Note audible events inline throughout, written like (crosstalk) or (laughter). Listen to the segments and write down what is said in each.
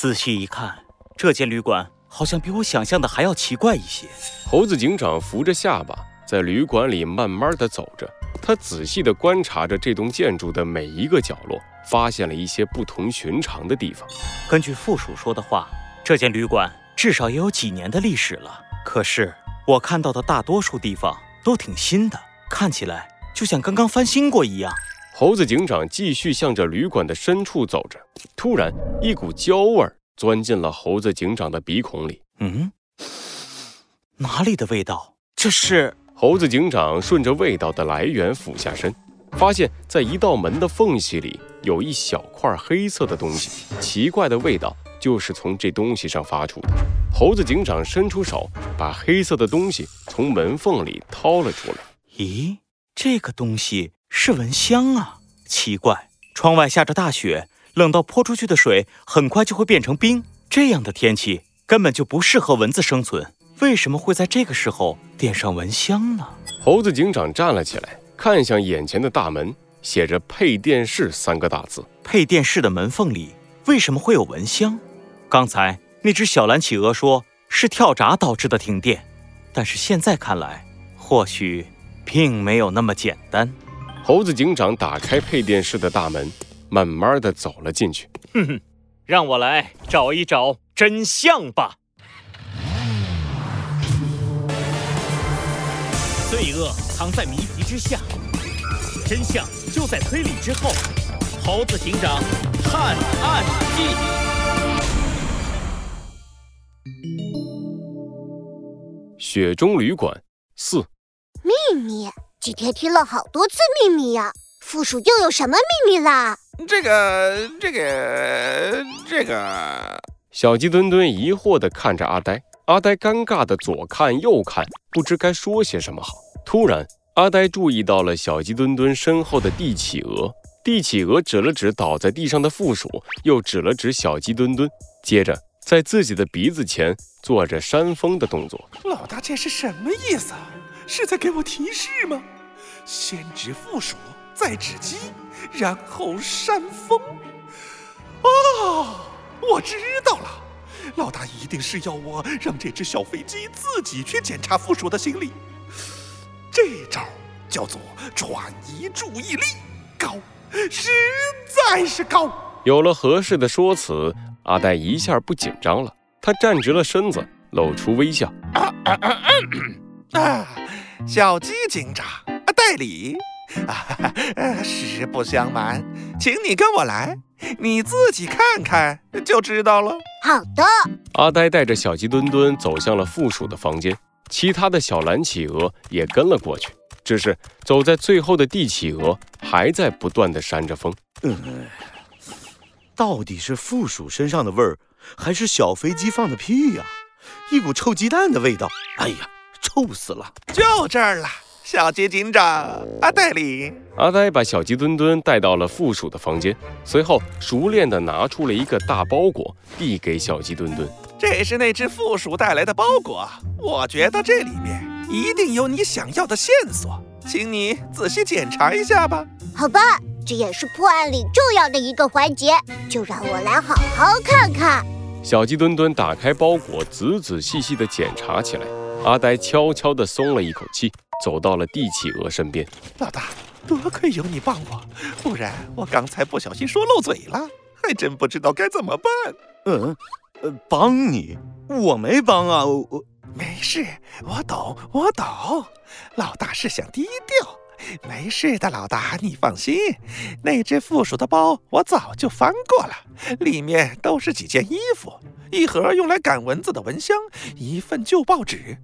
仔细一看，这间旅馆好像比我想象的还要奇怪一些。猴子警长扶着下巴，在旅馆里慢慢的走着。他仔细地观察着这栋建筑的每一个角落，发现了一些不同寻常的地方。根据副署说的话，这间旅馆至少也有几年的历史了。可是我看到的大多数地方都挺新的，看起来就像刚刚翻新过一样。猴子警长继续向着旅馆的深处走着，突然一股焦味钻进了猴子警长的鼻孔里。嗯，哪里的味道？这是？猴子警长顺着味道的来源俯下身，发现，在一道门的缝隙里有一小块黑色的东西。奇怪的味道就是从这东西上发出的。猴子警长伸出手，把黑色的东西从门缝里掏了出来。咦，这个东西是蚊香啊！奇怪，窗外下着大雪，冷到泼出去的水很快就会变成冰。这样的天气根本就不适合蚊子生存。为什么会在这个时候点上蚊香呢？猴子警长站了起来，看向眼前的大门，写着“配电室”三个大字。配电室的门缝里为什么会有蚊香？刚才那只小蓝企鹅说是跳闸导致的停电，但是现在看来，或许并没有那么简单。猴子警长打开配电室的大门，慢慢的走了进去。哼哼，让我来找一找真相吧。罪恶藏在谜题之下，真相就在推理之后。猴子警长探案记，雪中旅馆四。秘密？今天听了好多次秘密呀，附属又有什么秘密啦？这个，这个，这个。小鸡墩墩疑惑地看着阿呆。阿呆尴尬的左看右看，不知该说些什么好。突然，阿呆注意到了小鸡墩墩身后的帝企鹅。帝企鹅指了指倒在地上的附属，又指了指小鸡墩墩，接着在自己的鼻子前做着扇风的动作。老大，这是什么意思？是在给我提示吗？先指负鼠，再指鸡，然后扇风。哦，我知道了。老大一定是要我让这只小飞机自己去检查负鼠的行李，这招叫做转移注意力，高，实在是高。有了合适的说辞，阿呆一下不紧张了，他站直了身子，露出微笑。啊，小鸡警长，代理，(laughs) 实不相瞒，请你跟我来。你自己看看就知道了。好的。阿呆带着小鸡墩墩走向了附属的房间，其他的小蓝企鹅也跟了过去。只是走在最后的帝企鹅还在不断的扇着风。嗯，到底是附属身上的味儿，还是小飞机放的屁呀？一股臭鸡蛋的味道。哎呀，臭死了！就这儿了。小鸡警长，阿代理。阿呆把小鸡墩墩带到了附属的房间，随后熟练地拿出了一个大包裹，递给小鸡墩墩。这是那只附属带来的包裹，我觉得这里面一定有你想要的线索，请你仔细检查一下吧。好吧，这也是破案里重要的一个环节，就让我来好好看看。小鸡墩墩打开包裹，仔仔细细地检查起来。阿呆悄悄地松了一口气。走到了帝企鹅身边，老大，多亏有你帮我，不然我刚才不小心说漏嘴了，还真不知道该怎么办。嗯，呃，帮你？我没帮啊，我没事，我懂，我懂。老大是想低调，没事的，老大你放心。那只附属的包我早就翻过了，里面都是几件衣服，一盒用来赶蚊子的蚊香，一份旧报纸。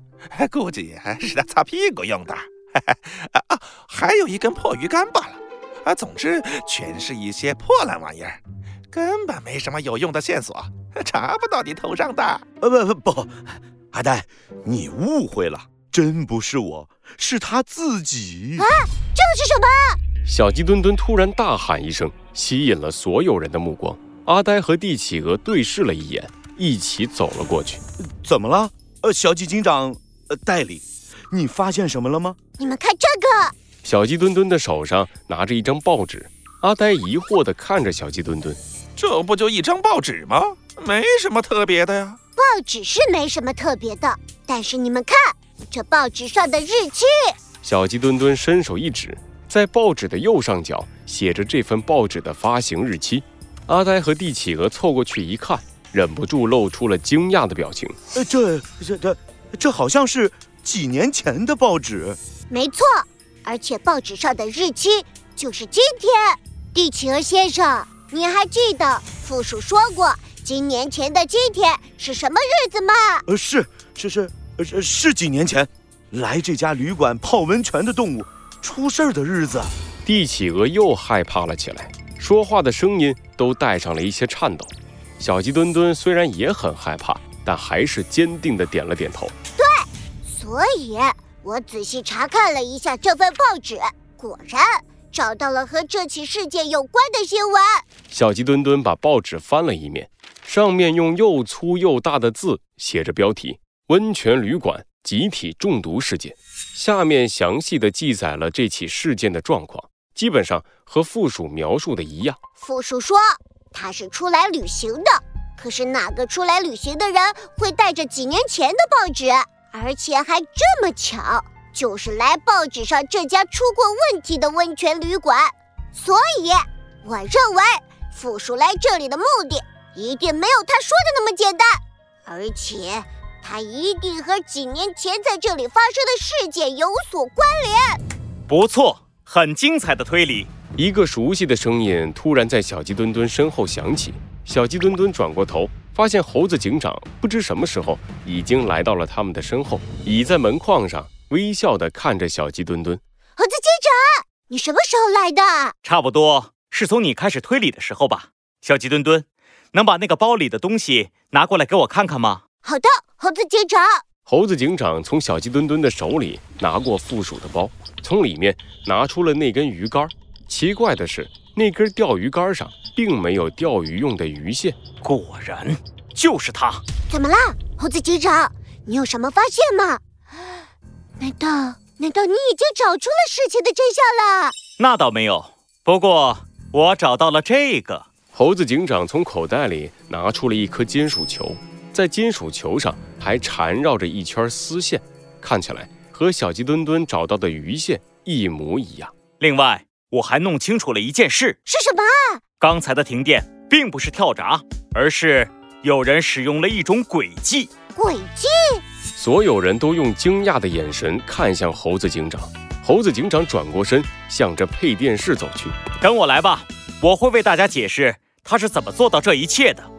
估计是他擦屁股用的，啊 (laughs) 啊，还有一根破鱼竿罢了。啊，总之全是一些破烂玩意儿，根本没什么有用的线索，查不到你头上的。呃，不不不，阿呆，你误会了，真不是我，是他自己。啊，这是什么？小鸡墩墩突然大喊一声，吸引了所有人的目光。阿呆和帝企鹅对视了一眼，一起走了过去。怎么了？呃，小鸡警长。呃，代理，你发现什么了吗？你们看这个，小鸡墩墩的手上拿着一张报纸。阿呆疑惑地看着小鸡墩墩，这不就一张报纸吗？没什么特别的呀。报纸是没什么特别的，但是你们看，这报纸上的日期。小鸡墩墩伸手一指，在报纸的右上角写着这份报纸的发行日期。阿呆和帝企鹅凑过去一看，忍不住露出了惊讶的表情。呃，这这这这好像是几年前的报纸。没错，而且报纸上的日期就是今天。帝企鹅先生，你还记得负鼠说过今年前的今天是什么日子吗？呃，是是是，呃是是几年前，来这家旅馆泡温泉的动物出事儿的日子。帝企鹅又害怕了起来，说话的声音都带上了一些颤抖。小鸡墩墩虽然也很害怕，但还是坚定地点了点头。对所以，我仔细查看了一下这份报纸，果然找到了和这起事件有关的新闻。小鸡墩墩把报纸翻了一面，上面用又粗又大的字写着标题：“温泉旅馆集体中毒事件”。下面详细的记载了这起事件的状况，基本上和附属描述的一样。附属说他是出来旅行的，可是哪个出来旅行的人会带着几年前的报纸？而且还这么巧，就是来报纸上这家出过问题的温泉旅馆。所以，我认为负鼠来这里的目的一定没有他说的那么简单，而且他一定和几年前在这里发生的事件有所关联。不错，很精彩的推理。一个熟悉的声音突然在小鸡墩墩身后响起，小鸡墩墩转过头，发现猴子警长不知什么时候已经来到了他们的身后，倚在门框上，微笑地看着小鸡墩墩。猴子警长，你什么时候来的？差不多是从你开始推理的时候吧。小鸡墩墩，能把那个包里的东西拿过来给我看看吗？好的，猴子警长。猴子警长从小鸡墩墩的手里拿过附属的包，从里面拿出了那根鱼竿。奇怪的是，那根钓鱼竿上并没有钓鱼用的鱼线。果然就是它。怎么了，猴子警长？你有什么发现吗？难道难道你已经找出了事情的真相了？那倒没有，不过我找到了这个。猴子警长从口袋里拿出了一颗金属球，在金属球上还缠绕着一圈丝线，看起来和小鸡墩墩找到的鱼线一模一样。另外，我还弄清楚了一件事：是什么啊？刚才的停电并不是跳闸，而是有人使用了一种诡计。诡计？所有人都用惊讶的眼神看向猴子警长。猴子警长转过身，向着配电室走去。跟我来吧，我会为大家解释他是怎么做到这一切的。